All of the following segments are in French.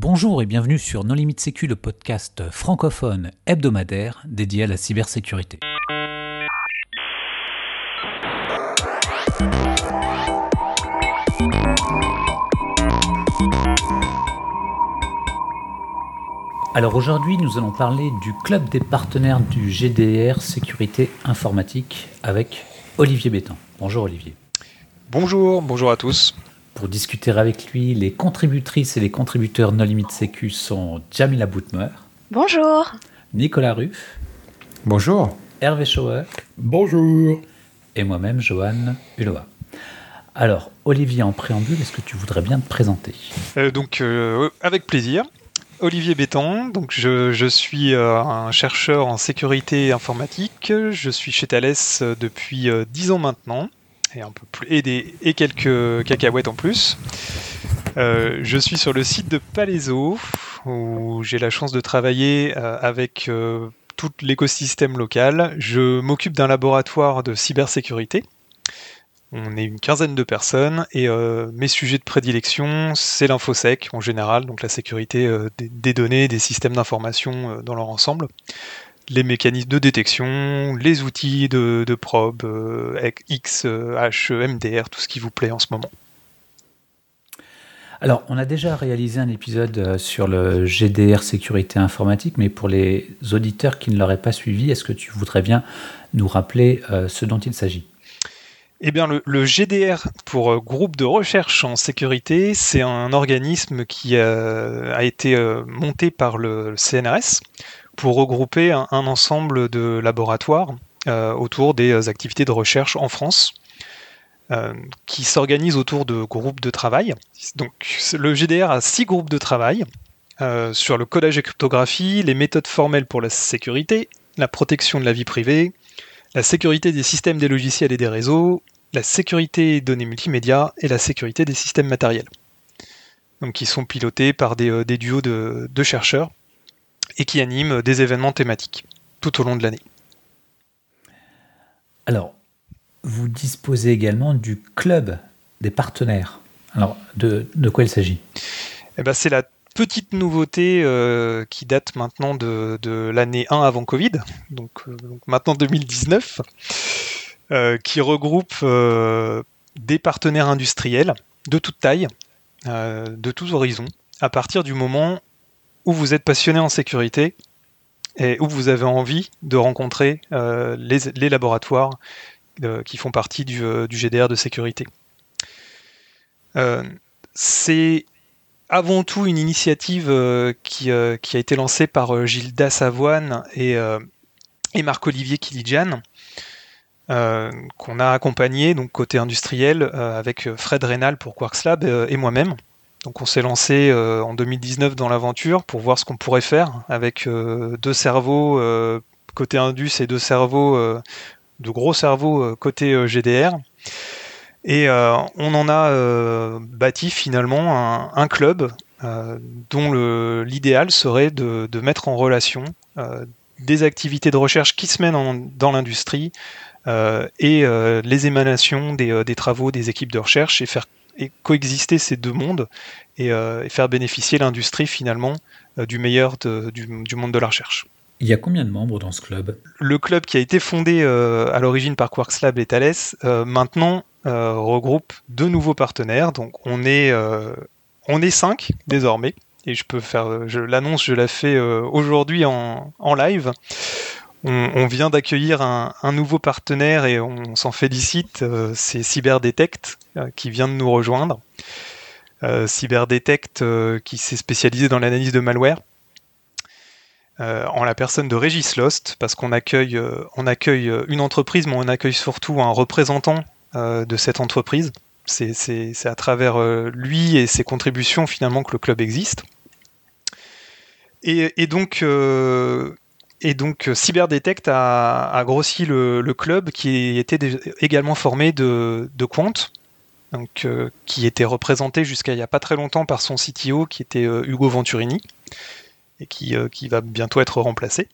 Bonjour et bienvenue sur Non Limite Sécu, le podcast francophone hebdomadaire dédié à la cybersécurité. Alors aujourd'hui, nous allons parler du club des partenaires du GDR Sécurité Informatique avec Olivier Bétan. Bonjour Olivier. Bonjour, bonjour à tous. Pour discuter avec lui, les contributrices et les contributeurs No Limit Sécu sont Jamila Boutmer. Bonjour. Nicolas Ruff. Bonjour. Hervé Schauer. Bonjour. Et moi-même, Johan Uloa. Alors, Olivier, en préambule, est-ce que tu voudrais bien te présenter? Euh, Donc, euh, avec plaisir. Olivier Béton, donc je, suis euh, un chercheur en sécurité informatique. Je suis chez Thales depuis 10 ans maintenant et un peu plus et, quelques cacahuètes en plus. Euh, je suis sur le site de Palaiso où j'ai la chance de travailler euh, avec euh, tout l'écosystème local. Je m'occupe d'un laboratoire de cybersécurité. On est une quinzaine de personnes et mes sujets de prédilection, c'est l'infosec en général, donc la sécurité des, données, des systèmes d'information dans leur ensemble les mécanismes de détection, les outils de, probe, euh, X, H, MDR, tout ce qui vous plaît en ce moment. Alors, on a déjà réalisé un épisode euh, sur le GDR sécurité informatique, mais pour les auditeurs qui ne l'auraient pas suivi, est-ce que tu voudrais bien nous rappeler euh, ce dont il s'agit? Eh bien, le, GDR pour groupe de recherche en sécurité, c'est un organisme qui a, été monté par le CNRS pour regrouper un, ensemble de laboratoires euh, autour des euh, activités de recherche en France. Euh, qui s'organisent autour de groupes de travail. Donc, le GDR a six groupes de travail sur le codage et cryptographie, les méthodes formelles pour la sécurité, la protection de la vie privée, la sécurité des systèmes des logiciels et des réseaux, la sécurité des données multimédia et la sécurité des systèmes matériels. Donc, qui sont pilotés par des, duos de chercheurs et qui anime des événements thématiques tout au long de l'année. Alors, vous disposez également du club des partenaires. Alors, de, quoi il s'agit? Eh ben, C'est la petite nouveauté euh, qui date maintenant de, l'année 1 avant Covid, donc, euh, maintenant 2019, euh, qui regroupe des partenaires industriels de toute taille, de tous horizons, à partir du moment où vous êtes passionné en sécurité et où vous avez envie de rencontrer euh, les, laboratoires euh, qui font partie du, euh, GDR de sécurité. c'est avant tout une initiative qui, a été lancée par Gilda Savoine et, Marc-Olivier Kilijan, qu'on a accompagné donc côté industriel avec Fred Reynal pour QuarksLab et moi-même. Donc on s'est lancé euh, en 2019 dans l'aventure pour voir ce qu'on pourrait faire avec euh, deux cerveaux euh, côté Indus et deux cerveaux, de gros cerveaux côté GDR. Et on en a bâti finalement un, club dont l'idéal serait de, mettre en relation des activités de recherche qui se mènent dans l'industrie et les émanations des, des, travaux des équipes de recherche et faire et coexister ces deux mondes et, euh, faire bénéficier l'industrie finalement euh, du meilleur du, monde de la recherche. Il y a combien de membres dans ce club? Le club qui a été fondé euh, à l'origine par QuarksLab et Thales, maintenant regroupe deux nouveaux partenaires. Donc on est, on est cinq désormais. Et je peux faire, l'annonce, je la fais aujourd'hui en, en, live. On, vient d'accueillir un, nouveau partenaire et on s'en félicite, euh, c'est Cyberdetect euh, qui vient de nous rejoindre. Euh, Cyberdetect qui s'est spécialisé dans l'analyse de malware. en la personne de Régis Lost, parce qu'on accueille, une entreprise, mais on accueille surtout un représentant de cette entreprise. C'est à travers lui et ses contributions finalement que le club existe. Et donc, et donc euh, Cyberdetect a, grossi le, club qui était également formé de, de Quant, donc, euh, qui était représenté jusqu'à il n'y a pas très longtemps par son CTO qui était euh, Hugo Venturini et qui, qui, va bientôt être remplacé.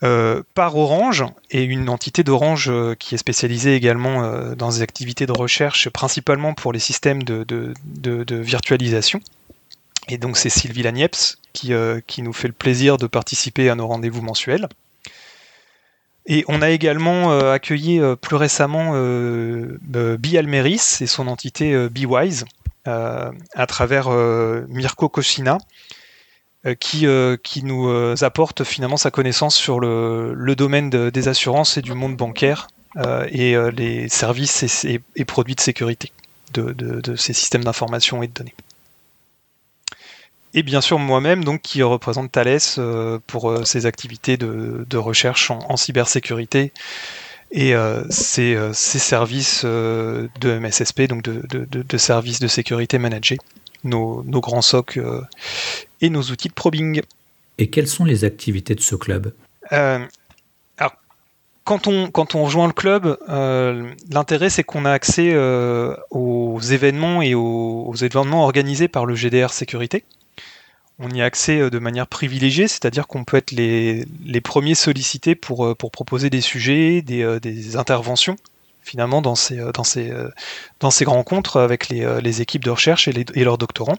par Orange et une entité d'Orange qui est spécialisée également dans des activités de recherche principalement pour les systèmes de, de virtualisation Et donc c'est Sylvie Lagneps qui, qui nous fait le plaisir de participer à nos rendez-vous mensuels. Et on a également accueilli plus récemment Bi Almeris et son entité BeWise à travers Mirko Kosina, qui, nous apporte finalement sa connaissance sur le, domaine des assurances et du monde bancaire et les services et, produits de sécurité de ces systèmes d'information et de données et bien sûr moi-même donc qui représente Thales euh, pour euh, ses activités de, recherche en, cybersécurité et euh, ses, services de MSSP, donc de, services de sécurité managés, nos, grands socs et nos outils de probing. Et quelles sont les activités de ce club? Alors, quand on, quand on rejoint le club, l'intérêt c'est qu'on a accès aux événements et aux, événements organisés par le GDR Sécurité on y a accès euh, de manière privilégiée, c'est-à-dire qu'on peut être les, premiers sollicités pour, euh, pour proposer des sujets, des, euh, interventions, finalement, dans ces, rencontres avec les, équipes de recherche et, leurs doctorants.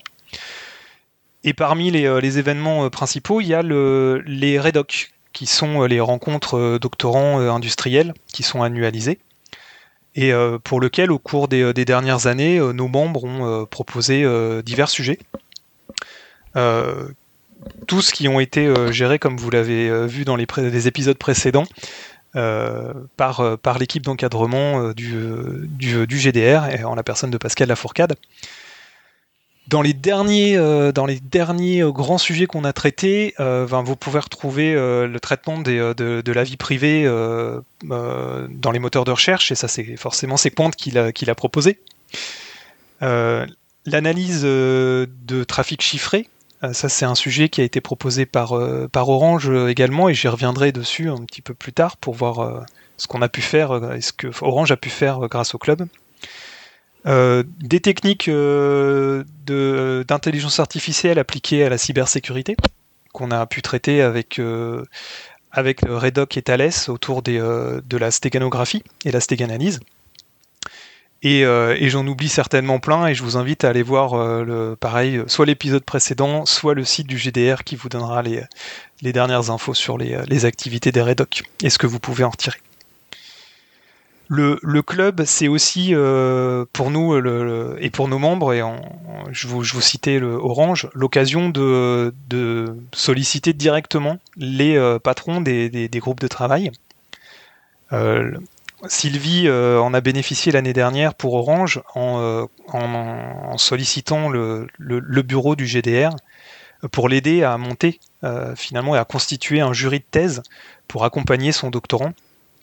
Et parmi les, événements principaux, il y a le, les REDOC, qui sont les rencontres doctorants industriels, qui sont annualisées et pour lequel, au cours des, dernières années, nos membres ont proposé divers sujets tous qui ont été euh, gérés, comme vous l'avez euh, vu dans les, épisodes précédents, par, l'équipe d'encadrement du, GDR, en la personne de Pascal Lafourcade. Dans les derniers, dans les derniers grands sujets qu'on a traités, vous pouvez retrouver le traitement de, la vie privée dans les moteurs de recherche, et ça c'est forcément ces pointes qu'il a, qu'il a proposé. L'analyse de trafic chiffré, euh, ça, c'est un sujet qui a été proposé par, euh, Orange euh, également, et j'y reviendrai dessus un petit peu plus tard pour voir ce qu'on a pu faire et ce que Orange a pu faire grâce au club. des techniques d'intelligence artificielle appliquées à la cybersécurité qu'on a pu traiter avec, avec Redoc et Thales autour de la stéganographie et la stéganalyse. Euh, et, j'en oublie certainement plein et je vous invite à aller voir euh, le, pareil, soit l'épisode précédent, soit le site du GDR qui vous donnera les, dernières infos sur les, activités des REDOC et ce que vous pouvez en retirer. Le, club, c'est aussi euh, pour nous et pour nos membres, et je, vous, citais le Orange, l'occasion de, solliciter directement les patrons des, groupes de travail. Sylvie euh, en a bénéficié l'année dernière pour Orange en, euh, sollicitant le, bureau du GDR pour l'aider à monter euh, finalement et à constituer un jury de thèse pour accompagner son doctorant,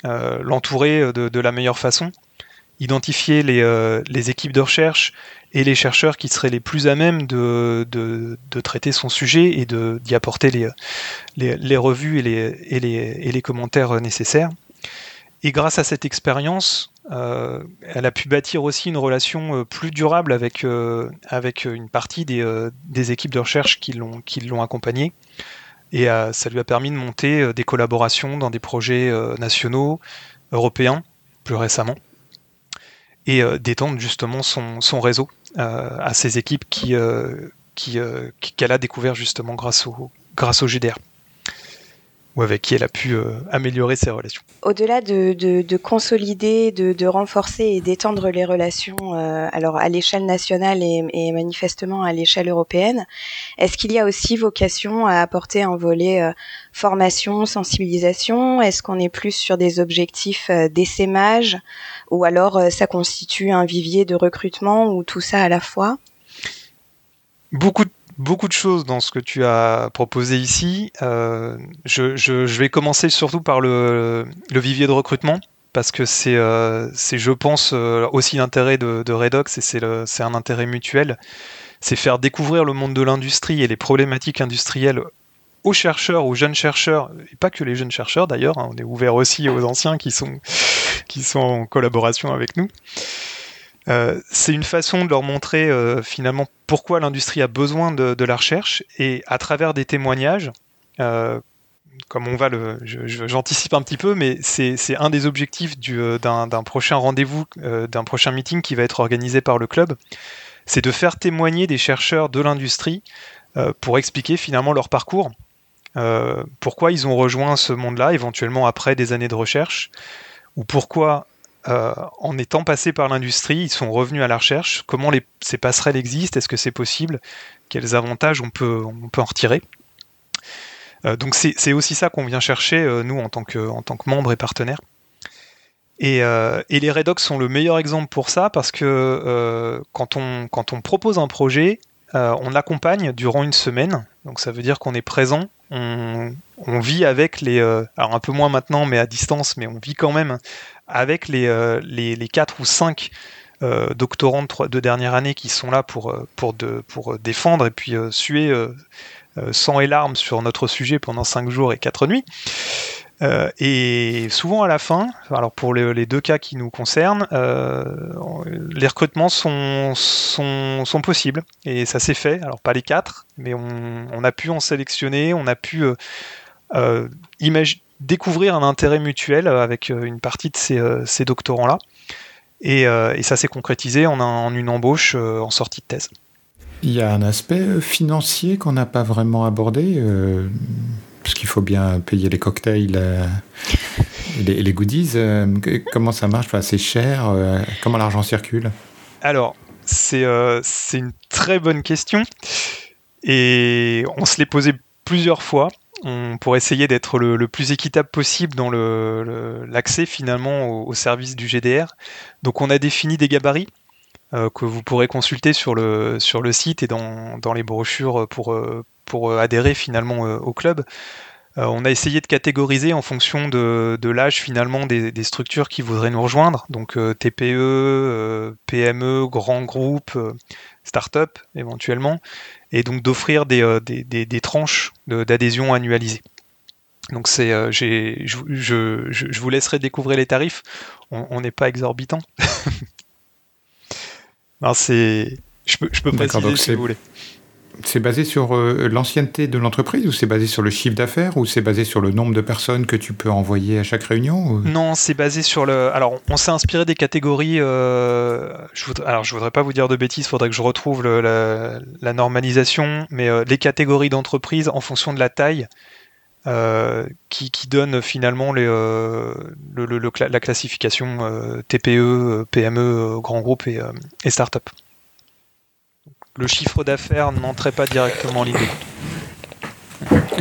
l'entourer de, la meilleure façon, identifier les, équipes de recherche et les chercheurs qui seraient les plus à même de, traiter son sujet et d'y apporter les, revues et les commentaires nécessaires. Et grâce à cette expérience, euh, elle a pu bâtir aussi une relation euh, plus durable avec, euh, avec une partie des, des, équipes de recherche qui l'ont, qui accompagnée. Et ça lui a permis de monter des collaborations dans des projets nationaux, européens, plus récemment, et d'étendre justement son, son réseau à ces équipes qui, qui, qu'elle a découvert justement grâce au, grâce au GDR ou avec qui elle a pu euh, améliorer ses relations. Au-delà de, de, de, consolider, de, de renforcer et d'étendre les relations, euh, alors à l'échelle nationale et, et, manifestement à l'échelle européenne, est-ce qu'il y a aussi vocation à apporter un volet euh, formation, sensibilisation? Est-ce qu'on est plus sur des objectifs d'essaimage? Ou alors ça constitue un vivier de recrutement ou tout ça à la fois? Beaucoup de beaucoup de choses dans ce que tu as proposé ici. Euh, je, vais commencer surtout par le, vivier de recrutement, parce que c'est, euh, je pense, euh, aussi l'intérêt de, de, Redox, et c'est un intérêt mutuel. C'est faire découvrir le monde de l'industrie et les problématiques industrielles aux chercheurs, aux jeunes chercheurs, et pas que les jeunes chercheurs d'ailleurs, hein, on est ouvert aussi aux anciens qui sont, qui sont en collaboration avec nous. Euh, c'est une façon de leur montrer euh, finalement pourquoi l'industrie a besoin de, la recherche et à travers des témoignages, euh, comme on va le, j'anticipe un petit peu, mais c'est un des objectifs d'un prochain rendez-vous, d'un prochain meeting qui va être organisé par le club. c'est de faire témoigner des chercheurs de l'industrie pour expliquer finalement leur parcours, pourquoi ils ont rejoint ce monde-là, éventuellement après des années de recherche, ou pourquoi en étant passés par l'industrie, ils sont revenus à la recherche, comment ces passerelles existent, est-ce que c'est possible, quels avantages on peut, on peut en retirer? Euh, donc c'est aussi ça qu'on vient chercher, euh, nous, en tant que, en tant que membres et partenaires. Et, euh, et, les Redox sont le meilleur exemple pour ça parce que quand, on, quand on propose un projet, on accompagne durant une semaine. Donc ça veut dire qu'on est présent, on, on, vit avec les, alors un peu moins maintenant, mais à distance, mais on vit quand même avec les, les, les 4 ou 5 doctorants de, de, dernière année qui sont là pour, pour, de, pour défendre et puis suer euh, sang et larmes sur notre sujet pendant 5 jours et 4 nuits. Euh, et souvent à la fin, alors pour les, deux cas qui nous concernent, euh, les recrutements sont, sont, sont, possibles et ça s'est fait. Alors pas les quatre, mais on, a pu en sélectionner, on a pu euh, découvrir un intérêt mutuel avec une partie de ces, ces doctorants-là. Et, et, ça s'est concrétisé en, en, une embauche en sortie de thèse. Il y a un aspect euh, financier qu'on n'a pas vraiment abordé, euh, parce qu'il faut bien payer les cocktails euh, et les, goodies. comment ça marche? C'est cher Comment l'argent circule? Alors, c'est une très bonne question. Et on se l'est posé plusieurs fois pour essayer d'être le, plus équitable possible dans l'accès finalement au, service du GDR. Donc on a défini des gabarits euh, que vous pourrez consulter sur le, site et dans, les brochures pour, euh, pour adhérer finalement euh, au club. on a essayé de catégoriser en fonction de, l'âge finalement des, des, structures qui voudraient nous rejoindre, donc TPE, PME, grands groupes, start-up éventuellement, et donc d'offrir des, des, des, tranches d'adhésion annualisées. Donc c'est, je, je, je, vous laisserai découvrir les tarifs. On n'est pas exorbitant. c'est. Je peux, je peux préciser si vous voulez. C'est basé sur euh, l'ancienneté de l'entreprise ou c'est basé sur le chiffre d'affaires ou c'est basé sur le nombre de personnes que tu peux envoyer à chaque réunion Non, c'est basé sur le. Alors, on s'est inspiré des catégories. Euh... Je. Alors, je voudrais pas vous dire de bêtises, il faudrait que je retrouve la... normalisation, mais euh, les catégories d'entreprise en fonction de la taille. Qui, donne finalement la classification TPE, PME, grand groupe et, et start-up le chiffre d'affaires n'entrait pas directement en ligne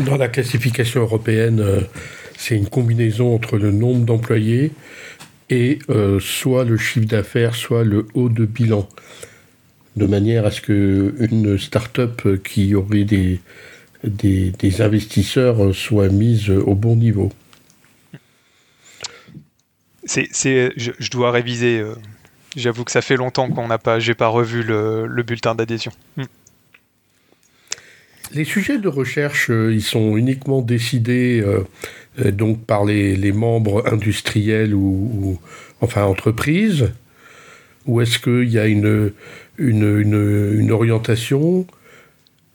Dans la classification européenne, euh, c'est une combinaison entre le nombre d'employés et euh, soit le chiffre d'affaires, soit le haut de bilan, de manière à ce qu'une start-up qui aurait des, des, investisseurs soit mise au bon niveau. C'est, je, je, dois réviser euh, J'avoue que ça fait longtemps qu'on n'a pas, j'ai pas revu le, bulletin d'adhésion. Hmm. Les sujets de recherche, euh, ils sont uniquement décidés euh, euh, donc par les, membres industriels ou, enfin entreprises, ou est-ce qu'il y a une, une, orientation?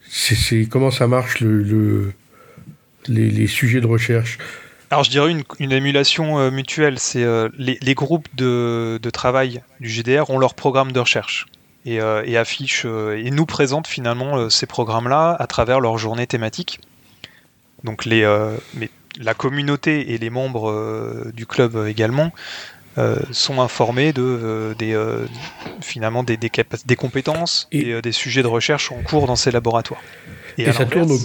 C'est, Comment ça marche le, les, sujets de recherche? Alors je dirais une, émulation euh, mutuelle, c'est euh, les, groupes de, travail du GDR ont leur programme de recherche et, euh, affichent et nous présentent finalement ces programmes-là à travers leurs journées thématiques. Donc les, mais la communauté et les membres du club également sont informés de des, finalement des, des, compétences et, des sujets de recherche en cours dans ces laboratoires. Et, ça tourne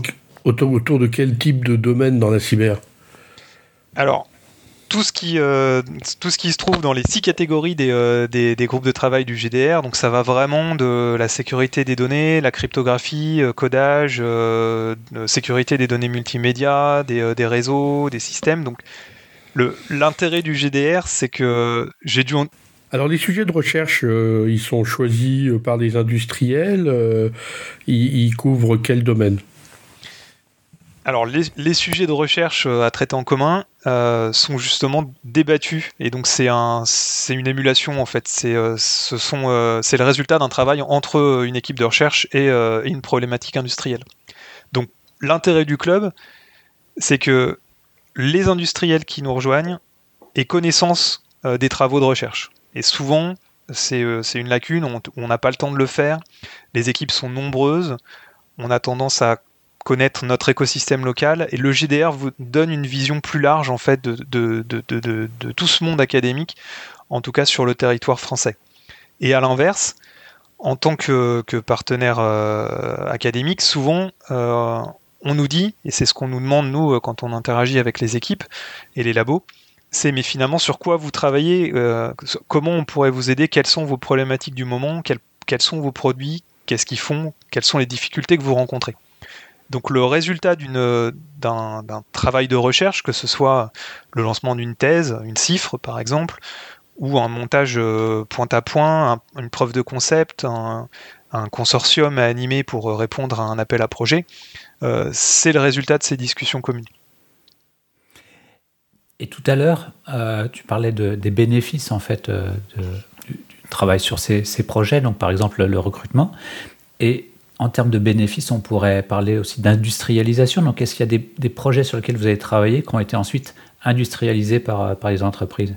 autour de quel type de domaine dans la cyber? Alors, tout ce qui euh, tout ce qui se trouve dans les six catégories euh, des, des, groupes de travail du GDR. Donc ça va vraiment de la sécurité des données, la cryptographie, euh, codage, sécurité des données multimédia, des, des réseaux, des systèmes. Donc l'intérêt du GDR, c'est que j'ai dû Alors les sujets de recherche, ils sont choisis par des industriels. ils couvrent quel domaine? Alors les, sujets de recherche euh, à traiter en commun euh, sont justement débattus et donc c'est un, une émulation en fait. C'est, euh, c'est le résultat d'un travail entre une équipe de recherche et, une problématique industrielle. Donc l'intérêt du club, c'est que les industriels qui nous rejoignent aient connaissance des travaux de recherche. Et souvent, c'est une lacune, on n'a pas le temps de le faire, les équipes sont nombreuses, on a tendance à connaître notre écosystème local et le GDR vous donne une vision plus large en fait de, de, tout ce monde académique, en tout cas sur le territoire français. Et à l'inverse, en tant que, partenaire euh, académique, souvent euh, on nous dit, et c'est ce qu'on nous demande nous euh, quand on interagit avec les équipes et les labos, c'est mais finalement sur quoi vous travaillez, comment on pourrait vous aider, quelles sont vos problématiques du moment, quels sont vos produits, qu'est-ce qu'ils font, quelles sont les difficultés que vous rencontrez? Donc le résultat d'un travail de recherche, que ce soit le lancement d'une thèse, une cifre par exemple, ou un montage euh, point à point, une preuve de concept, un, consortium à animer pour euh, répondre à un appel à projet, euh, c'est le résultat de ces discussions communes. Et tout à l'heure, tu parlais des bénéfices en fait du, travail sur ces, projets, donc par exemple le recrutement. En termes de bénéfices, on pourrait parler aussi d'industrialisation. Donc, est-ce qu'il y a des, projets sur lesquels vous avez travaillé qui ont été ensuite industrialisés par, les entreprises?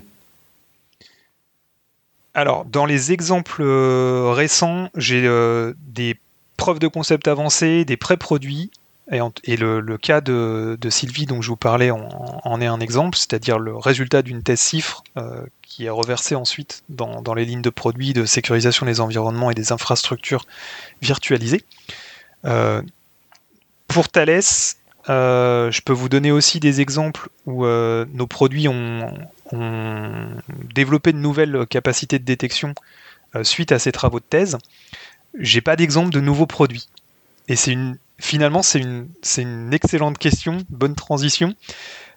Alors, dans les exemples euh, récents, j'ai euh, des preuves de concept avancées, des pré-produits. Et, le, cas de, Sylvie dont je vous parlais en, est un exemple, c'est-à-dire le résultat d'une thèse cifre euh, qui est reversé ensuite dans, les lignes de produits de sécurisation des environnements et des infrastructures virtualisées. Euh, pour Thales, euh, je peux vous donner aussi des exemples où euh, nos produits ont, développé de nouvelles capacités de détection suite à ces travaux de thèse. J'ai pas d'exemple de nouveaux produits. Et c'est une, finalement, c'est une, une excellente question, bonne transition,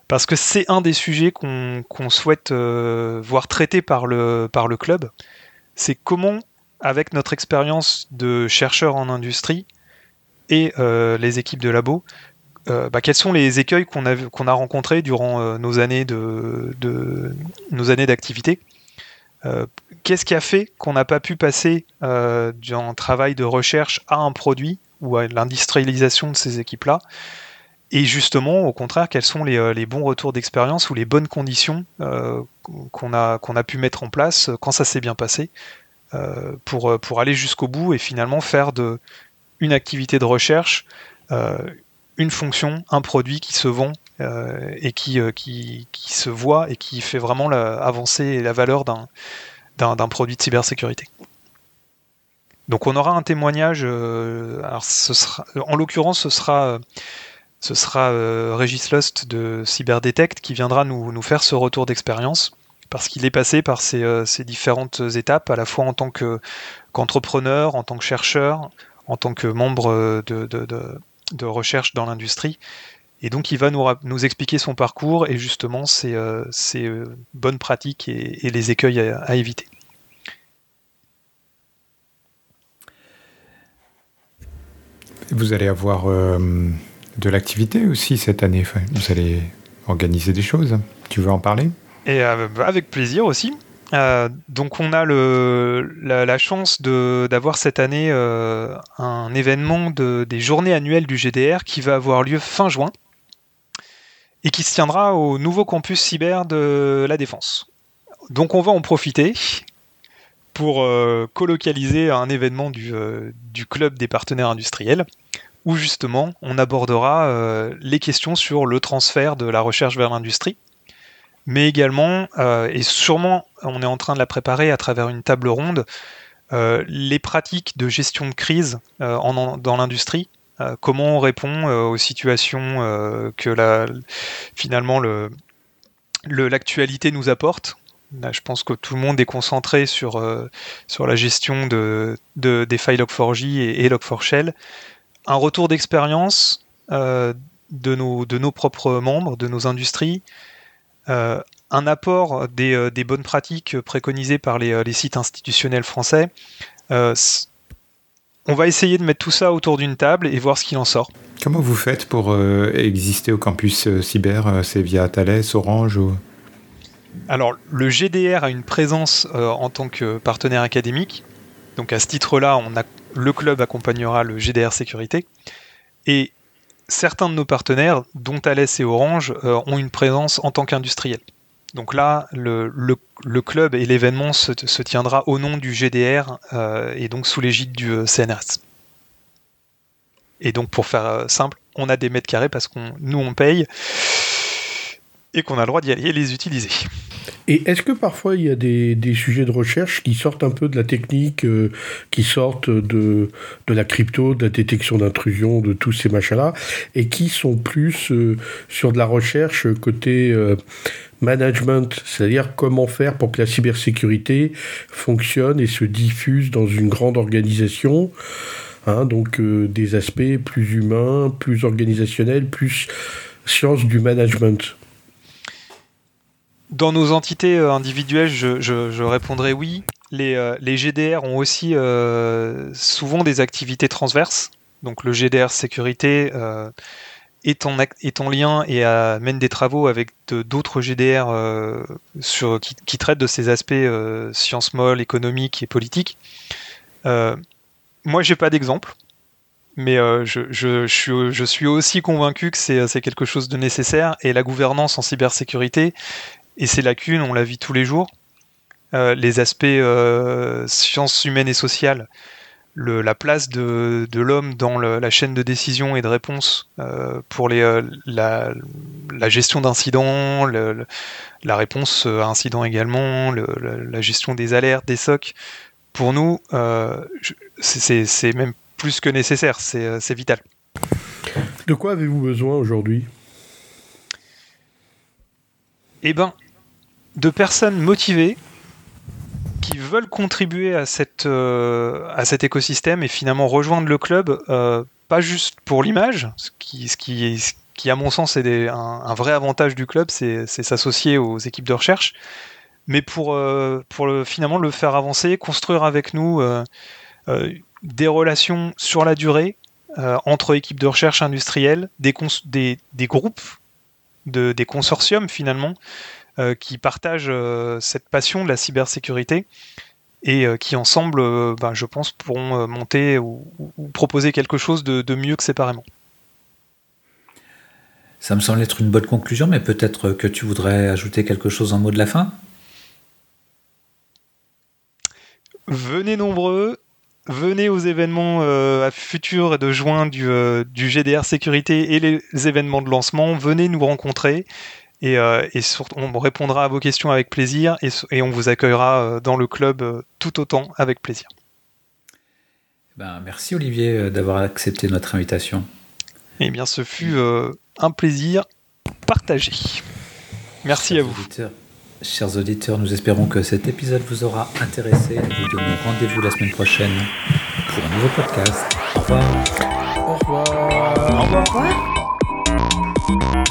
parce que c'est un des sujets qu'on souhaite euh, voir traité par le, par le club. C'est comment, avec notre expérience de chercheurs en industrie et euh, les équipes de labo, euh, bah, quels sont les écueils qu'on a, qu'on a rencontrés durant nos années de, de nos années d'activité? Qu'est-ce qui a fait qu'on n'a pas pu passer d'un travail de recherche à un produit ou à l'industrialisation de ces équipes-là et justement, au contraire, quels sont les, euh, bons retours d'expérience ou les bonnes conditions euh, qu'on a, pu mettre en place quand ça s'est bien passé euh, pour, aller jusqu'au bout et finalement faire de une activité de recherche une fonction, un produit qui se vend et qui, se voit et qui fait vraiment la, avancer la valeur d'un, produit de cybersécurité. Donc on aura un témoignage, ce sera, en l'occurrence ce sera ce sera euh, Régis Lost de Cyberdetect qui viendra nous, faire ce retour d'expérience parce qu'il est passé par euh, ces, différentes étapes, à la fois en tant qu'entrepreneur, en tant que chercheur, en tant que membre euh, de, recherche dans l'industrie. Et donc il va nous, expliquer son parcours et justement ses, bonnes pratiques et, les écueils à, éviter. Vous allez avoir de l'activité aussi cette année. vous allez organiser des choses. Tu veux en parler? Euh, avec plaisir aussi. Euh, donc on a la, chance d'avoir cette année euh, un événement de, des journées annuelles du GDR qui va avoir lieu fin juin et qui se tiendra au nouveau campus cyber de la Défense. Donc on va en profiter pour colocaliser un événement du, du club des partenaires industriels où justement on abordera euh, les questions sur le transfert de la recherche vers l'industrie, mais également, euh, et sûrement on est en train de la préparer à travers une table ronde, euh, les pratiques de gestion de crise dans l'industrie, comment on répond aux situations que la, finalement l'actualité nous apporte. Je pense que tout le monde est concentré sur, sur la gestion de, des failles Log4j et, et Log4Shell un retour d'expérience euh, de, nos, de nos propres membres, de nos industries, euh, un apport des, euh, des, bonnes pratiques préconisées par les, les sites institutionnels français. on va essayer de mettre tout ça autour d'une table et voir ce qu'il en sort. Comment vous faites pour exister au campus cyber C'est via Thales, Orange ou... Alors, le GDR a une présence en tant que partenaire académique. Donc, à ce titre-là, le club accompagnera le GDR Sécurité. Et certains de nos partenaires, dont Thales et Orange, euh, ont une présence en tant qu'industriel. Donc là, le, club et l'événement se, tiendra au nom du GDR et donc sous l'égide du CNRS. Et donc pour faire simple, on a des mètres carrés parce qu'on nous on paye et qu'on a le droit d'y aller et les utiliser. Et est-ce que parfois il y a des, sujets de recherche qui sortent un peu de la technique, euh, qui sortent de, de la crypto, de la détection d'intrusion, de tous ces machins-là, et qui sont plus euh, sur de la recherche côté euh, management, c'est-à-dire comment faire pour que la cybersécurité fonctionne et se diffuse dans une grande organisation hein, donc des aspects plus humains, plus organisationnels, plus sciences du management? Dans nos entités euh, individuelles, je, répondrai oui. Les, euh, GDR ont aussi euh, souvent des activités transverses. Donc le GDR sécurité est, en, lien et mène des travaux avec d'autres GDR qui, traitent de ces aspects sciences molles, économiques et politiques. moi, j'ai pas d'exemple mais je, suis, aussi convaincu que c'est quelque chose de nécessaire et la gouvernance en cybersécurité et ces lacunes, on la vit tous les jours. Euh, les aspects euh, sciences humaines et sociales, la place de, l'homme dans la chaîne de décision et de réponse euh, pour les, la, gestion d'incidents, la réponse à incidents également, la gestion des alertes, des SOC, pour nous, c'est même plus que nécessaire, c'est vital. De quoi avez-vous besoin aujourd'hui? Eh ben, de personnes motivées qui veulent contribuer à, cette, euh, à cet écosystème et finalement rejoindre le club, euh, pas juste pour l'image, ce qui, ce, à mon sens est un, vrai avantage du club, c'est s'associer aux équipes de recherche, mais pour, euh, finalement le faire avancer, construire avec nous des relations sur la durée entre équipes de recherche industrielles, des, groupes, de, des consortiums finalement, qui partagent euh, cette passion de la cybersécurité et euh, qui ensemble, ben, je pense, pourront monter ou, proposer quelque chose de, mieux que séparément. Ça me semble être une bonne conclusion, mais peut-être que tu voudrais ajouter quelque chose en mot de la fin? Venez nombreux, venez aux événements à futur de juin du, du, GDR Sécurité et les événements de lancement, venez nous rencontrer et, euh, on répondra à vos questions avec plaisir et, on vous accueillera euh, dans le club euh, tout autant avec plaisir. Eh ben, merci Olivier d'avoir accepté notre invitation. Eh bien, ce fut un plaisir partagé. Merci à vous. chers auditeurs, nous espérons que cet épisode vous aura intéressé. Nous vous donnons rendez-vous la semaine prochaine pour un nouveau podcast. Au revoir. Au revoir. Au revoir.